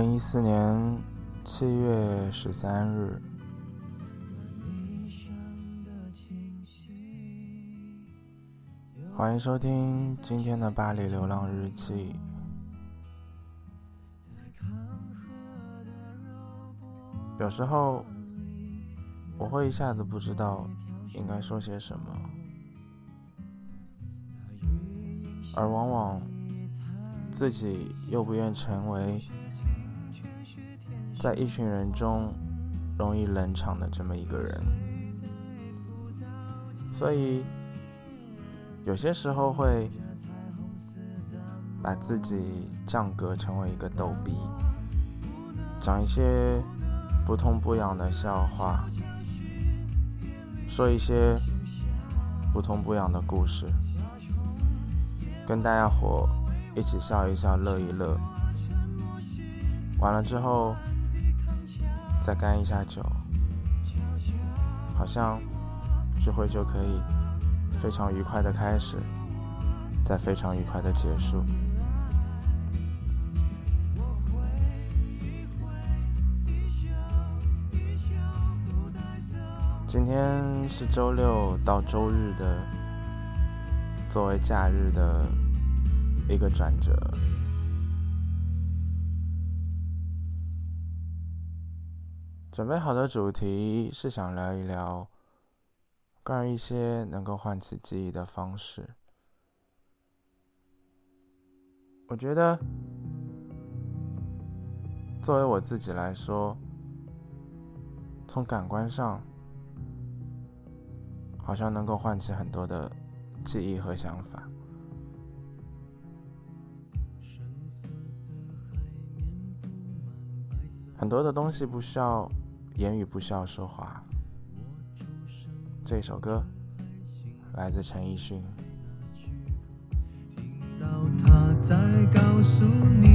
零一四年七月十三日，欢迎收听今天的巴黎流浪日记。有时候我会一下子不知道应该说些什么，而往往自己又不愿成为在一群人中容易冷场的这么一个人，所以有些时候会把自己降格成为一个逗逼，讲一些不痛不痒的笑话，说一些不痛不痒的故事，跟大家伙一起笑一笑，乐一乐。完了之后，再干一下酒，好像聚会就可以非常愉快的开始，再非常愉快的结束。今天是周六到周日的，作为假日的一个转折。准备好的主题是想聊一聊关于一些能够唤起记忆的方式。我觉得，作为我自己来说，从感官上，好像能够唤起很多的记忆和想法。很多的东西不需要言语，不需要说话。这首歌来自陈奕迅。听到他在告诉你，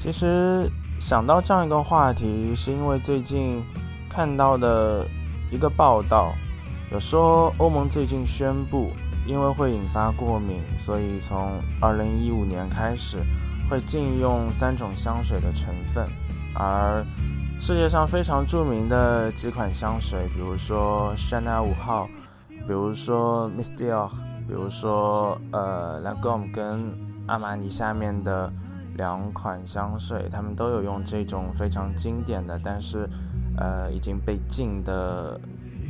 其实想到这样一个话题，是因为最近看到的一个报道，有说欧盟最近宣布，因为会引发过敏，所以从二零一五年开始会禁用三种香水的成分，而世界上非常著名的几款香水，比如说香奈五号，比如说 Miss Dior，比如说呃 Lagom 跟阿玛尼下面的。两款香水，他们都有用这种非常经典的，但是，呃，已经被禁的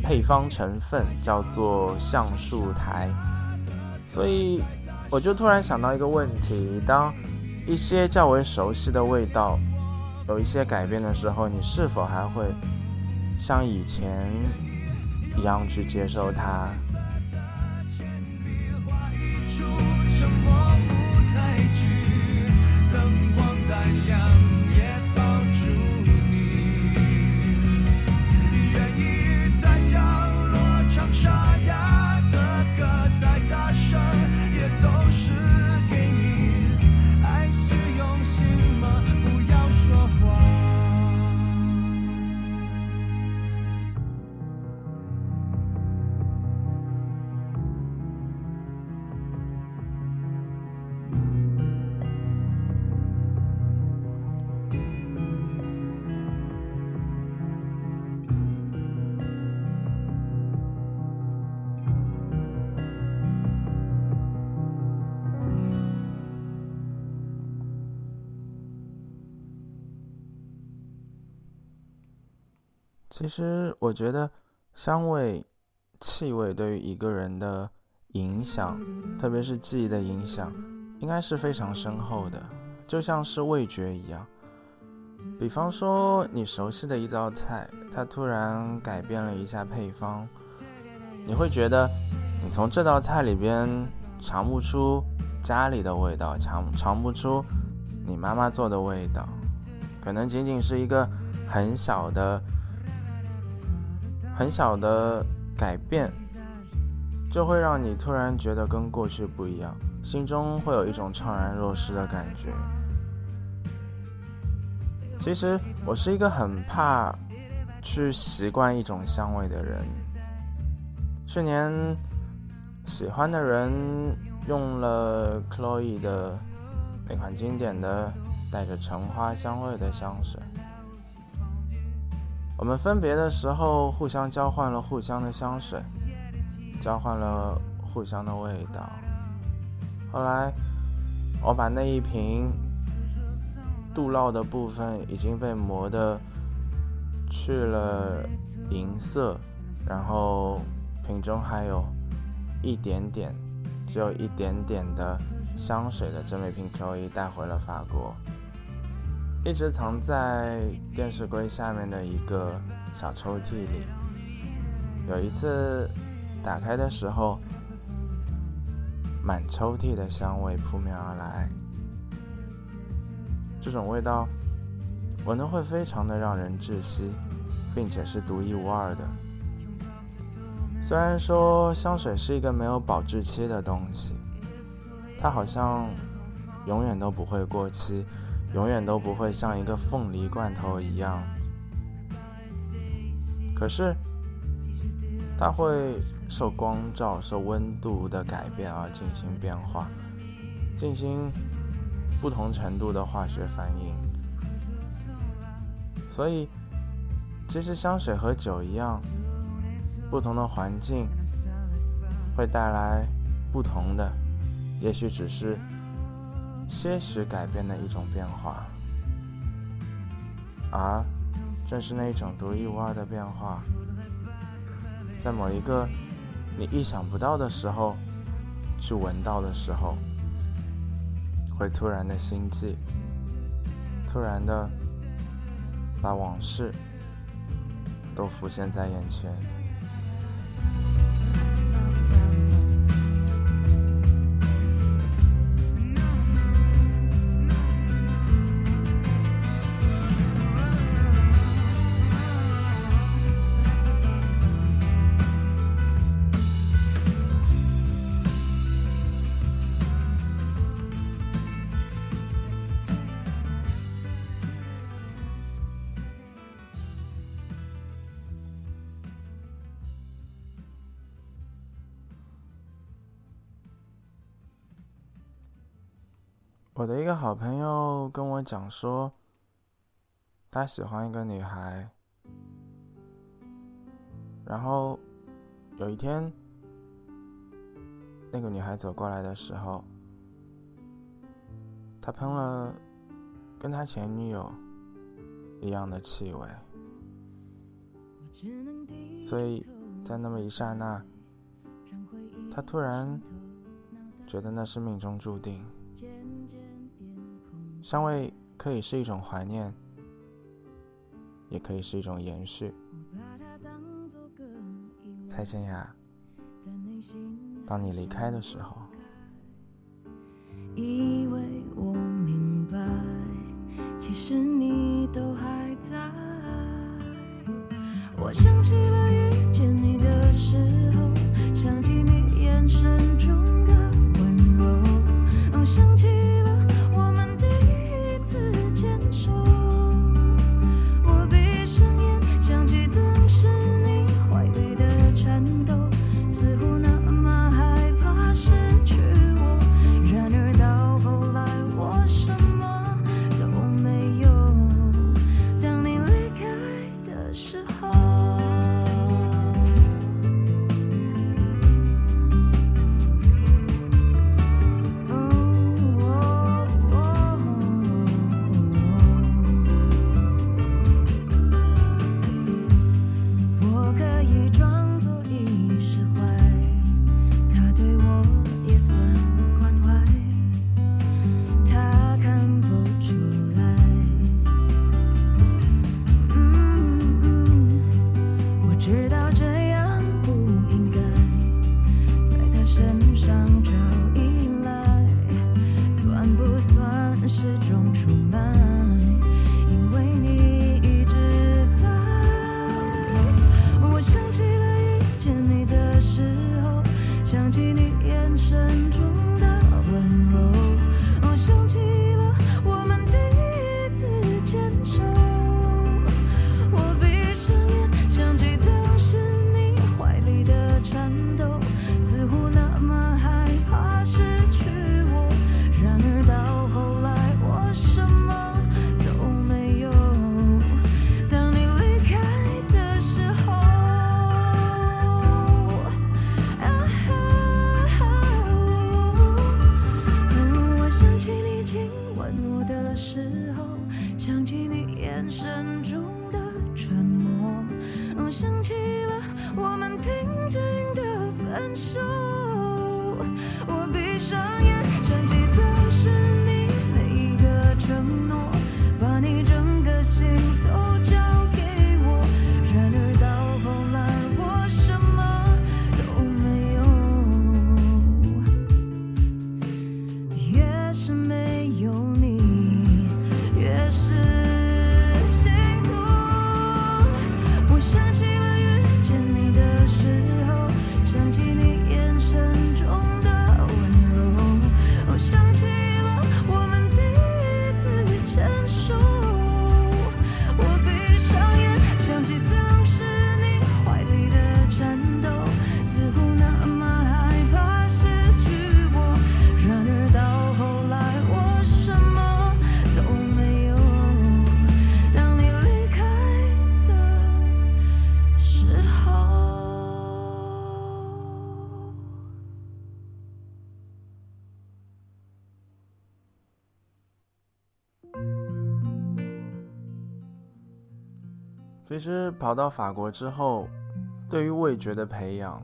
配方成分，叫做橡树苔。所以，我就突然想到一个问题：当一些较为熟悉的味道有一些改变的时候，你是否还会像以前一样去接受它？灯光再亮。其实我觉得，香味、气味对于一个人的影响，特别是记忆的影响，应该是非常深厚的，就像是味觉一样。比方说，你熟悉的一道菜，它突然改变了一下配方，你会觉得，你从这道菜里边尝不出家里的味道，尝尝不出你妈妈做的味道，可能仅仅是一个很小的。很小的改变，就会让你突然觉得跟过去不一样，心中会有一种怅然若失的感觉。其实我是一个很怕去习惯一种香味的人。去年喜欢的人用了 Chloe 的那款经典的带着橙花香味的香水。我们分别的时候，互相交换了互相的香水，交换了互相的味道。后来，我把那一瓶镀烙的部分已经被磨的去了银色，然后瓶中还有一点点，只有一点点的香水的这么一瓶飘逸带回了法国。一直藏在电视柜下面的一个小抽屉里。有一次打开的时候，满抽屉的香味扑面而来。这种味道闻的会非常的让人窒息，并且是独一无二的。虽然说香水是一个没有保质期的东西，它好像永远都不会过期。永远都不会像一个凤梨罐头一样，可是它会受光照、受温度的改变而进行变化，进行不同程度的化学反应。所以，其实香水和酒一样，不同的环境会带来不同的，也许只是。些许改变的一种变化，而正是那一种独一无二的变化，在某一个你意想不到的时候去闻到的时候，会突然的心悸，突然的把往事都浮现在眼前。我的一个好朋友跟我讲说，他喜欢一个女孩，然后有一天，那个女孩走过来的时候，他喷了跟他前女友一样的气味，所以在那么一刹那，他突然觉得那是命中注定。香味可以是一种怀念，也可以是一种延续。蔡健雅，当你离开的时候，以为我明白，其实你都还在。我想起了其实跑到法国之后，对于味觉的培养，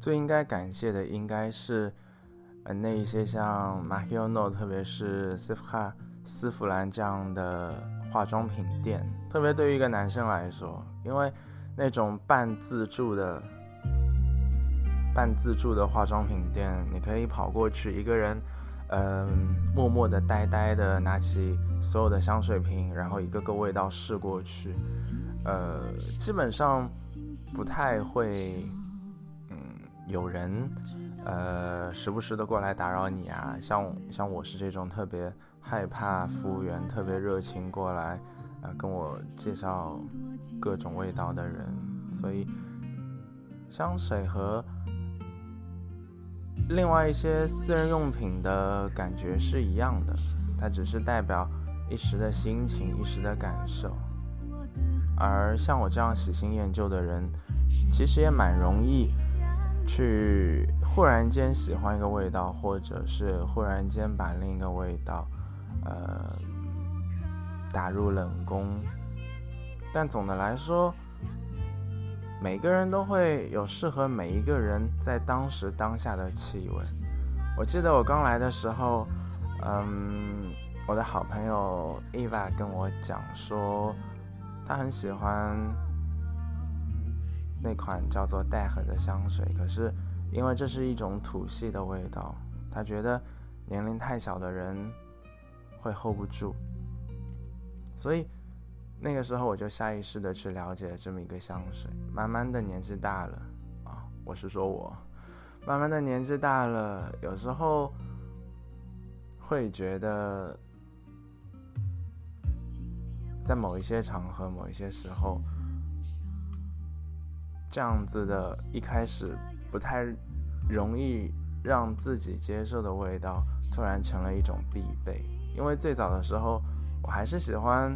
最应该感谢的应该是，呃，那一些像 m a h i o n o 特别是 s i f h a 丝芙兰这样的化妆品店。特别对于一个男生来说，因为那种半自助的、半自助的化妆品店，你可以跑过去，一个人，嗯，默默的、呆呆的拿起所有的香水瓶，然后一个个味道试过去。呃，基本上不太会，嗯，有人，呃，时不时的过来打扰你啊。像像我是这种特别害怕服务员特别热情过来，啊，跟我介绍各种味道的人。所以香水和另外一些私人用品的感觉是一样的，它只是代表一时的心情、一时的感受。而像我这样喜新厌旧的人，其实也蛮容易去忽然间喜欢一个味道，或者是忽然间把另一个味道，呃，打入冷宫。但总的来说，每个人都会有适合每一个人在当时当下的气味。我记得我刚来的时候，嗯，我的好朋友 Eva 跟我讲说。他很喜欢那款叫做黛禾的香水，可是因为这是一种土系的味道，他觉得年龄太小的人会 hold 不住，所以那个时候我就下意识的去了解了这么一个香水。慢慢的年纪大了啊，我是说我慢慢的年纪大了，有时候会觉得。在某一些场合、某一些时候，这样子的一开始不太容易让自己接受的味道，突然成了一种必备。因为最早的时候，我还是喜欢，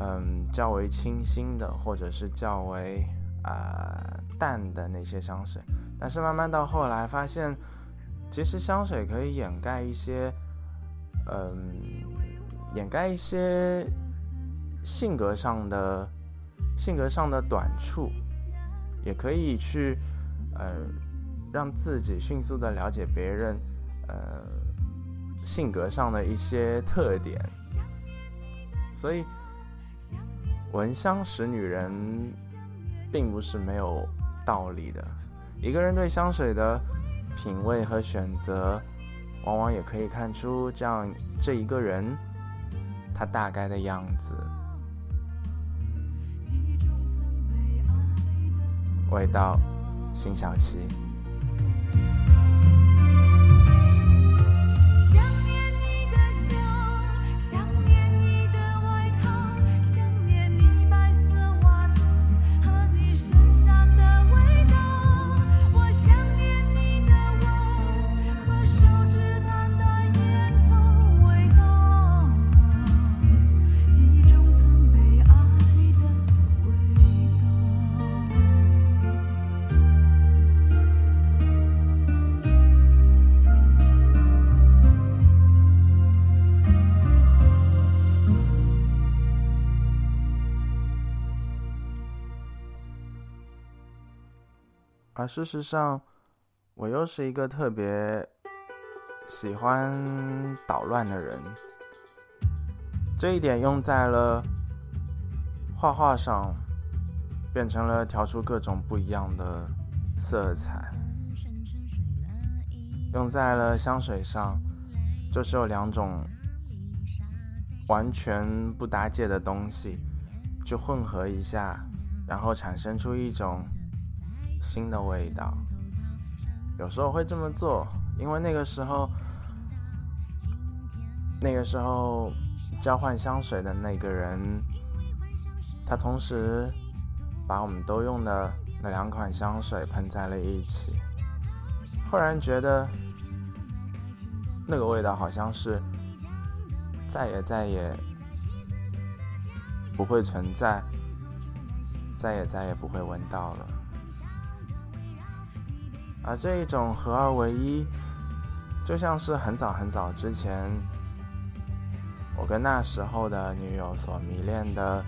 嗯，较为清新的，或者是较为啊淡的那些香水。但是慢慢到后来，发现其实香水可以掩盖一些，嗯，掩盖一些。性格上的性格上的短处，也可以去呃让自己迅速的了解别人呃性格上的一些特点。所以闻香识女人并不是没有道理的。一个人对香水的品味和选择，往往也可以看出这样这一个人他大概的样子。味道，辛晓琪。事实上，我又是一个特别喜欢捣乱的人。这一点用在了画画上，变成了调出各种不一样的色彩；用在了香水上，就是有两种完全不搭界的东西，去混合一下，然后产生出一种。新的味道，有时候会这么做，因为那个时候，那个时候交换香水的那个人，他同时把我们都用的那两款香水喷在了一起，忽然觉得那个味道好像是再也再也不会存在，再也再也不会闻到了。而这一种合二为一，就像是很早很早之前，我跟那时候的女友所迷恋的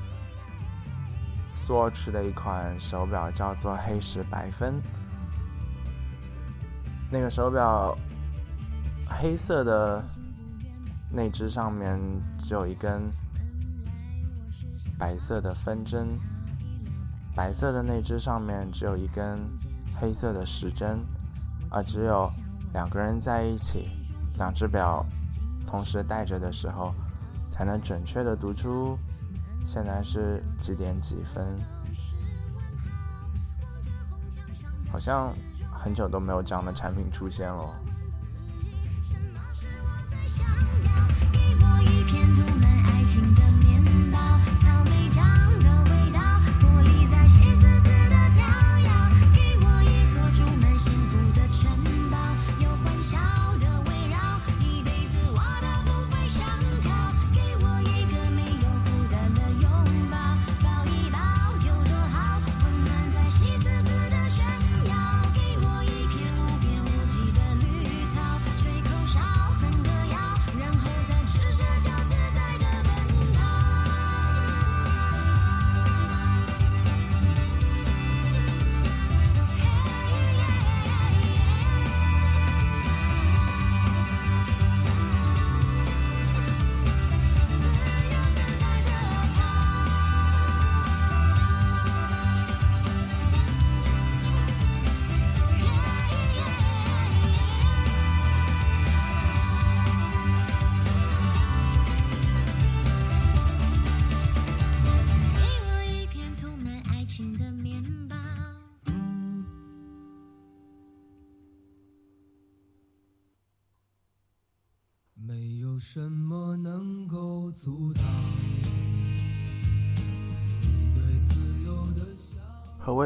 Swatch 的一款手表，叫做黑石白分。那个手表黑色的那只上面只有一根白色的分针，白色的那只上面只有一根。黑色的时针，而只有两个人在一起，两只表同时戴着的时候，才能准确的读出现在是几点几分。好像很久都没有这样的产品出现了。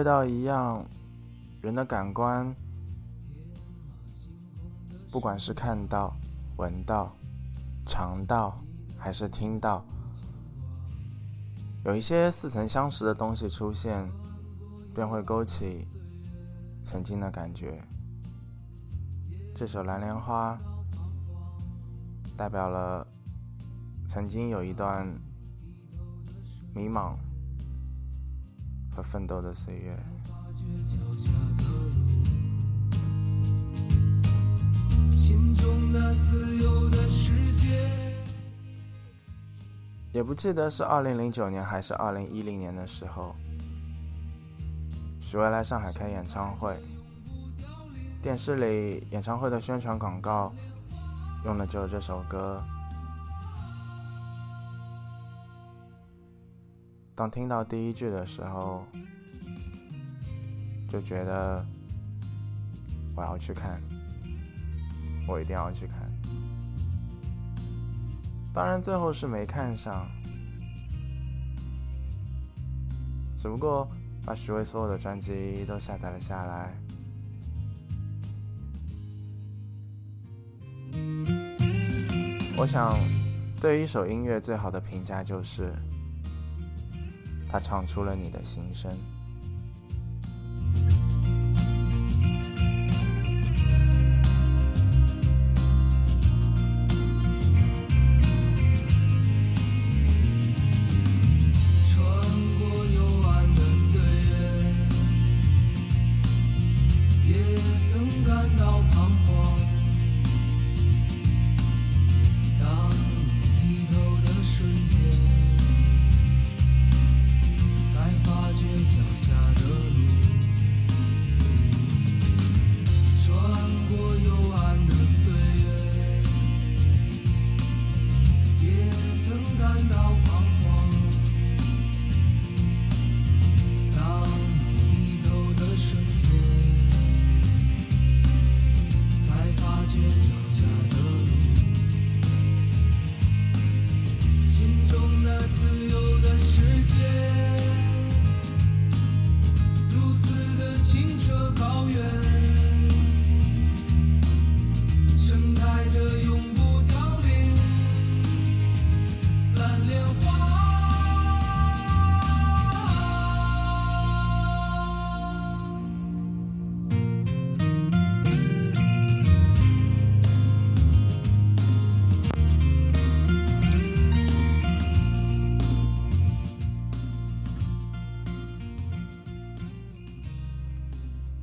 味道一样，人的感官，不管是看到、闻到、尝到，还是听到，有一些似曾相识的东西出现，便会勾起曾经的感觉。这首《蓝莲花》代表了曾经有一段迷茫和奋斗的岁月。心中那自由的世界。也不记得是二零零九年还是二零一零年的时候，许巍来上海开演唱会，电视里演唱会的宣传广告用的就是这首歌。当听到第一句的时候，就觉得我要去看，我一定要去看。当然，最后是没看上，只不过把许巍所有的专辑都下载了下来。我想，对于一首音乐最好的评价就是，他唱出了你的心声。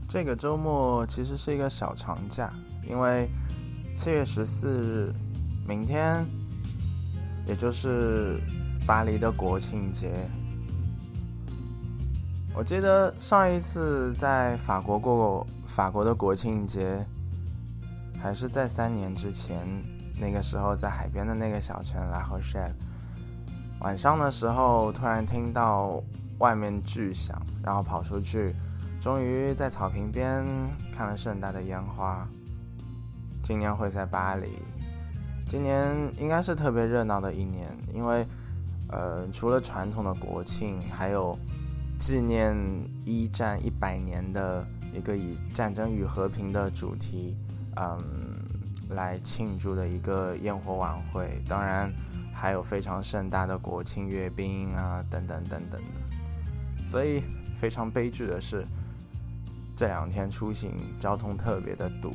这个周末其实是一个小长假，因为七月十四日，明天，也就是巴黎的国庆节。我记得上一次在法国过法国的国庆节，还是在三年之前，那个时候在海边的那个小城拉赫谢尔。晚上的时候，突然听到外面巨响，然后跑出去。终于在草坪边看了盛大的烟花。今年会在巴黎，今年应该是特别热闹的一年，因为，呃，除了传统的国庆，还有纪念一战一百年的一个以战争与和平的主题，嗯，来庆祝的一个烟火晚会。当然，还有非常盛大的国庆阅兵啊，等等等等的。所以非常悲剧的是。这两天出行交通特别的堵。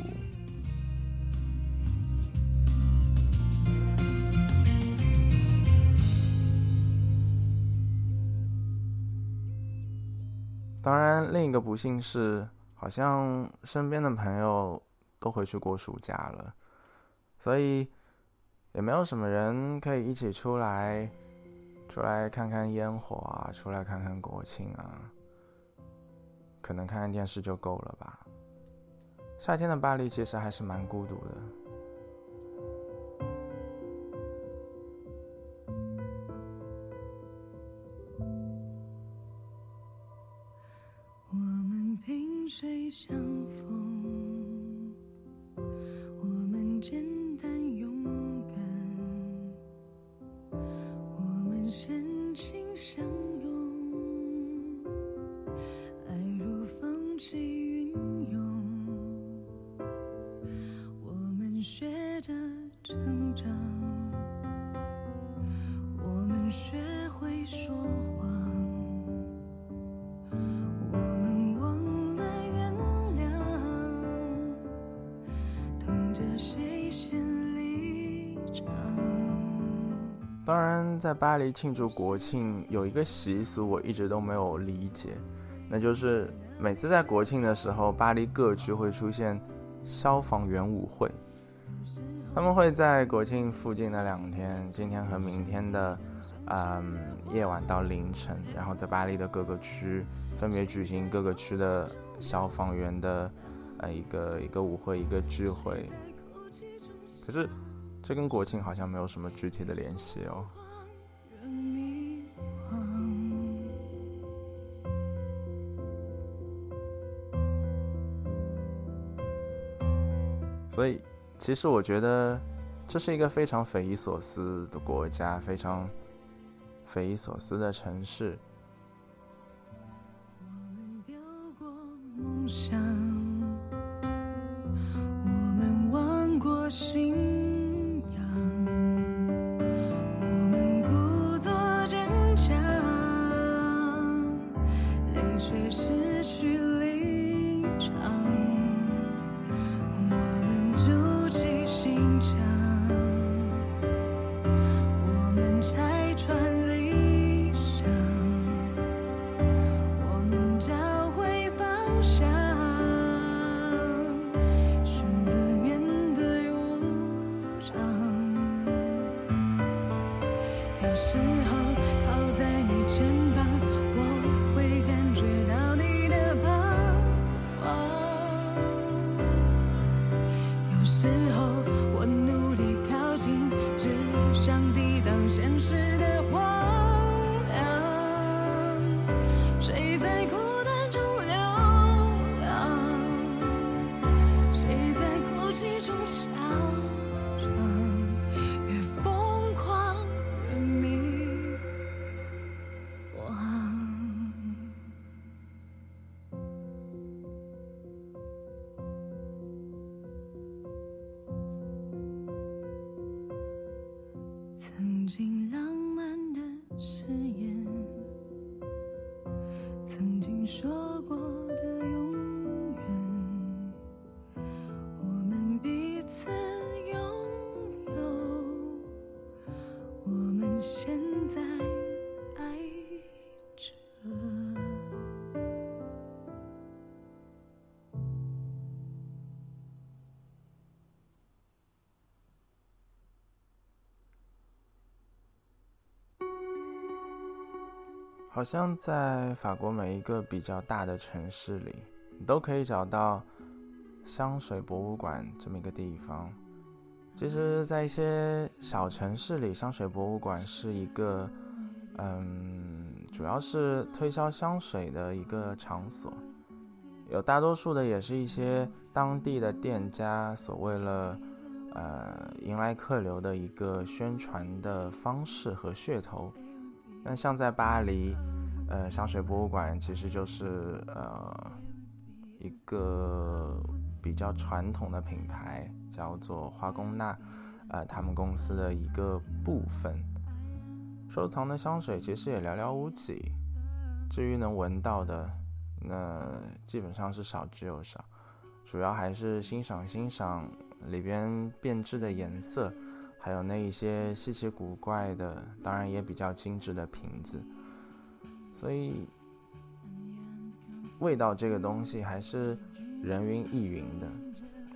当然，另一个不幸是，好像身边的朋友都回去过暑假了，所以也没有什么人可以一起出来，出来看看烟火啊，出来看看国庆啊。可能看看电视就够了吧。夏天的巴黎其实还是蛮孤独的。当然，在巴黎庆祝国庆有一个习俗，我一直都没有理解，那就是每次在国庆的时候，巴黎各区会出现消防员舞会。他们会在国庆附近的两天，今天和明天的，嗯，夜晚到凌晨，然后在巴黎的各个区分别举行各个区的消防员的，呃，一个一个舞会，一个聚会，可是，这跟国庆好像没有什么具体的联系哦。所以。其实我觉得，这是一个非常匪夷所思的国家，非常匪夷所思的城市。心。你说。好像在法国每一个比较大的城市里，你都可以找到香水博物馆这么一个地方。其实，在一些小城市里，香水博物馆是一个，嗯，主要是推销香水的一个场所。有大多数的也是一些当地的店家所为了，呃，迎来客流的一个宣传的方式和噱头。那像在巴黎，呃，香水博物馆其实就是呃一个比较传统的品牌，叫做花宫娜，呃，他们公司的一个部分。收藏的香水其实也寥寥无几，至于能闻到的，那基本上是少之又少，主要还是欣赏欣赏里边变质的颜色。还有那一些稀奇古怪的，当然也比较精致的瓶子，所以味道这个东西还是人云亦云的。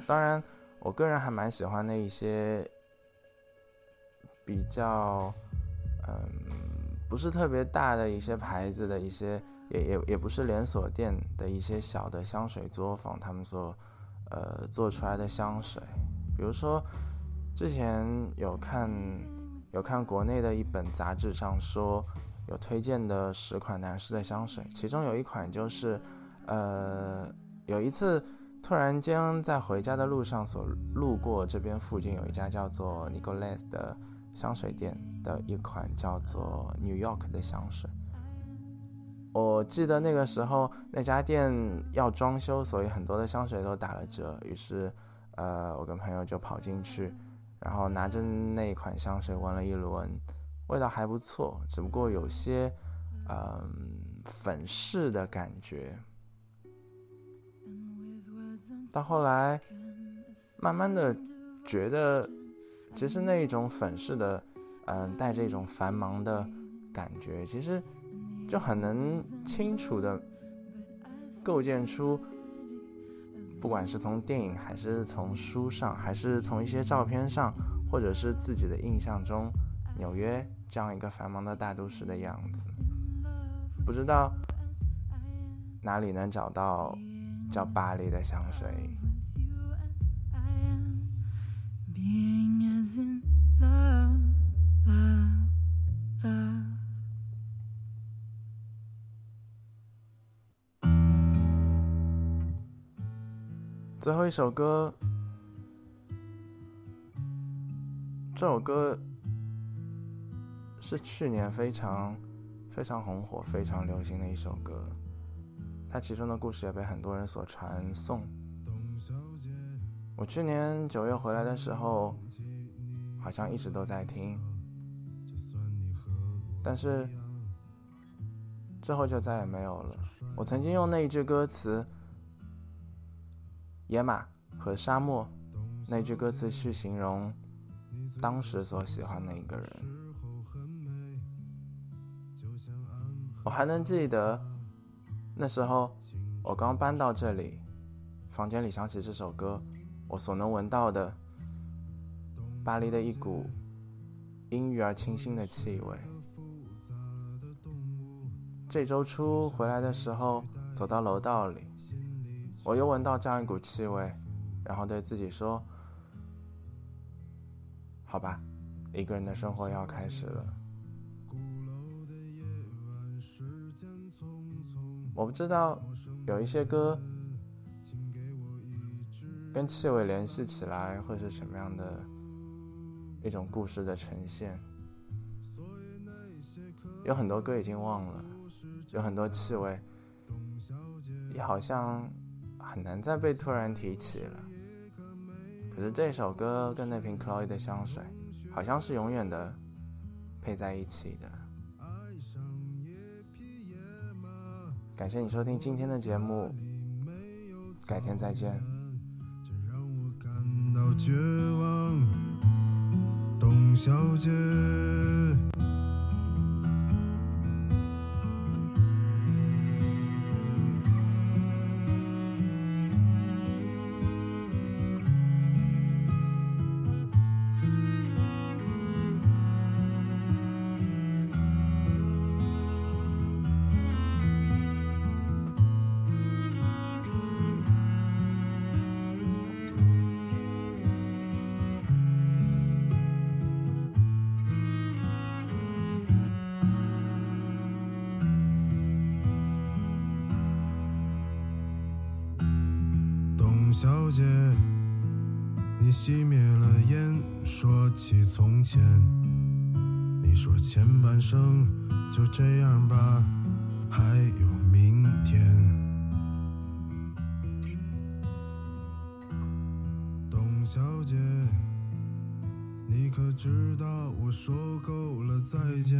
当然，我个人还蛮喜欢那一些比较，嗯，不是特别大的一些牌子的一些，也也也不是连锁店的一些小的香水作坊，他们所呃做出来的香水，比如说。之前有看有看国内的一本杂志上说有推荐的十款男士的香水，其中有一款就是，呃，有一次突然间在回家的路上所路过这边附近有一家叫做 Nicolas 的香水店的一款叫做 New York 的香水。我记得那个时候那家店要装修，所以很多的香水都打了折，于是呃我跟朋友就跑进去。然后拿着那款香水闻了一轮，味道还不错，只不过有些，嗯，粉饰的感觉。到后来，慢慢的觉得，其实那一种粉饰的，嗯，带着一种繁忙的感觉，其实就很能清楚的构建出，不管是从电影，还是从书上，还是从一些照片上，或者是自己的印象中，纽约这样一个繁忙的大都市的样子。不知道哪里能找到叫巴黎的香水。最后一首歌，这首歌是去年非常非常红火、非常流行的一首歌，它其中的故事也被很多人所传颂。我去年九月回来的时候，好像一直都在听，但是之后就再也没有了。我曾经用那一句歌词。野马和沙漠那句歌词去形容当时所喜欢的一个人，我还能记得那时候我刚搬到这里，房间里响起这首歌，我所能闻到的巴黎的一股阴郁而清新的气味。这周初回来的时候，走到楼道里。我又闻到这样一股气味，然后对自己说：“好吧，一个人的生活要开始了。”我不知道有一些歌跟气味联系起来会是什么样的一种故事的呈现。有很多歌已经忘了，有很多气味也好像。很难再被突然提起了。可是这首歌跟那瓶 Chloe 的香水，好像是永远的配在一起的。感谢你收听今天的节目，改天再见。董小姐。小姐，你可知道我说够了再见，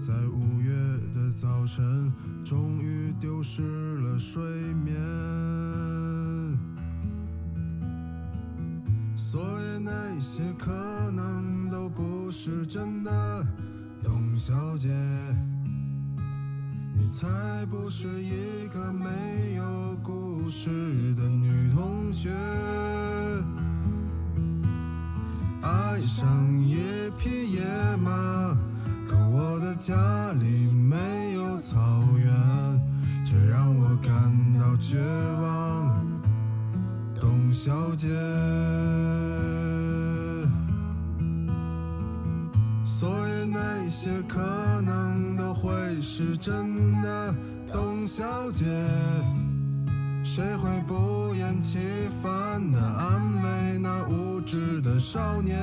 在五月的早晨，终于丢失了睡眠。所以那些可能都不是真的，董小姐，你才不是一个没有故事的女同学。爱上一匹野马，可我的家里没有草原，这让我感到绝望，董小姐。所以那些可能都会是真的，董小姐。谁会不厌其烦那无知的少年？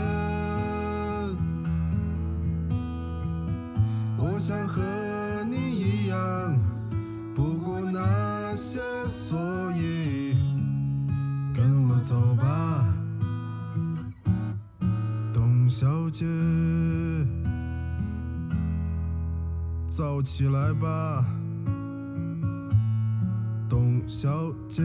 我想和你一样，不顾那些所以，跟我走吧，董小姐。燥起来吧，董小姐。